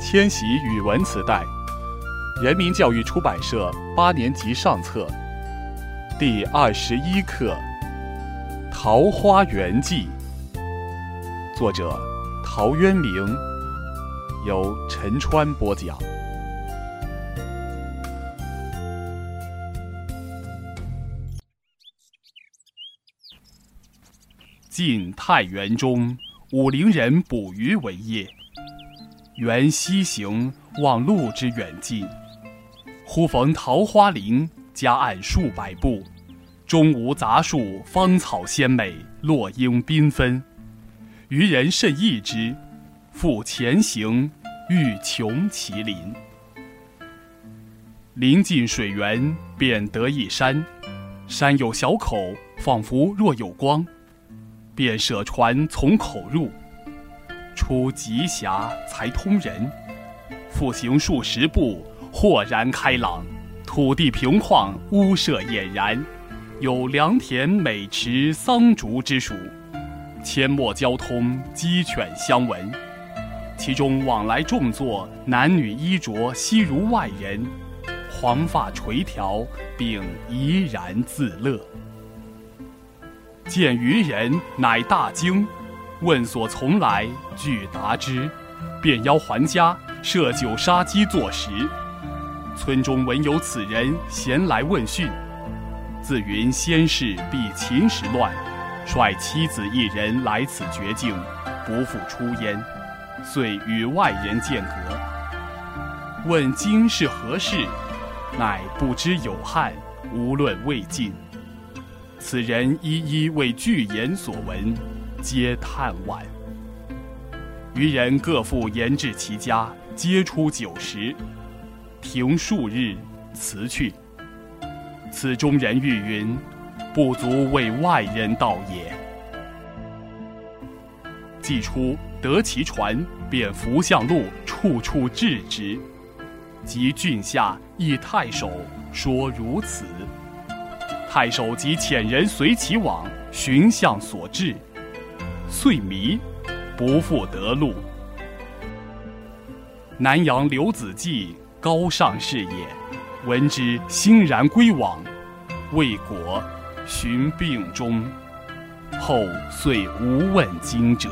千禧语文磁带，人民教育出版社八年级上册，第二十一课《桃花源记》，作者陶渊明，由陈川播讲。晋太元中，武陵人捕鱼为业。缘溪行，忘路之远近。忽逢桃花林，夹岸数百步，中无杂树，芳草鲜美，落英缤纷。渔人甚异之，复前行，欲穷其林。临近水源，便得一山，山有小口，仿佛若有光，便舍船从口入。出极狭，才通人。复行数十步，豁然开朗，土地平旷，屋舍俨然，有良田、美池、桑竹之属，阡陌交通，鸡犬相闻。其中往来种作，男女衣着悉如外人，黄发垂髫，并怡然自乐。见渔人，乃大惊。问所从来，具答之，便邀还家，设酒杀鸡作食。村中闻有此人，咸来问讯。自云先世避秦时乱，率妻子一人来此绝境，不复出焉，遂与外人间隔。问今是何世，乃不知有汉，无论魏晋。此人一一为具言所闻。皆叹惋。渔人各复延至其家，皆出酒食，停数日，辞去。此中人欲云：“不足为外人道也。”既出，得其船，便扶向路，处处置之。及郡下，诣太守，说如此。太守即遣人随其往，寻向所至。遂迷，不复得路。南阳刘子骥，高尚士也，闻之欣然归往，为国，寻病终。后遂无问津者。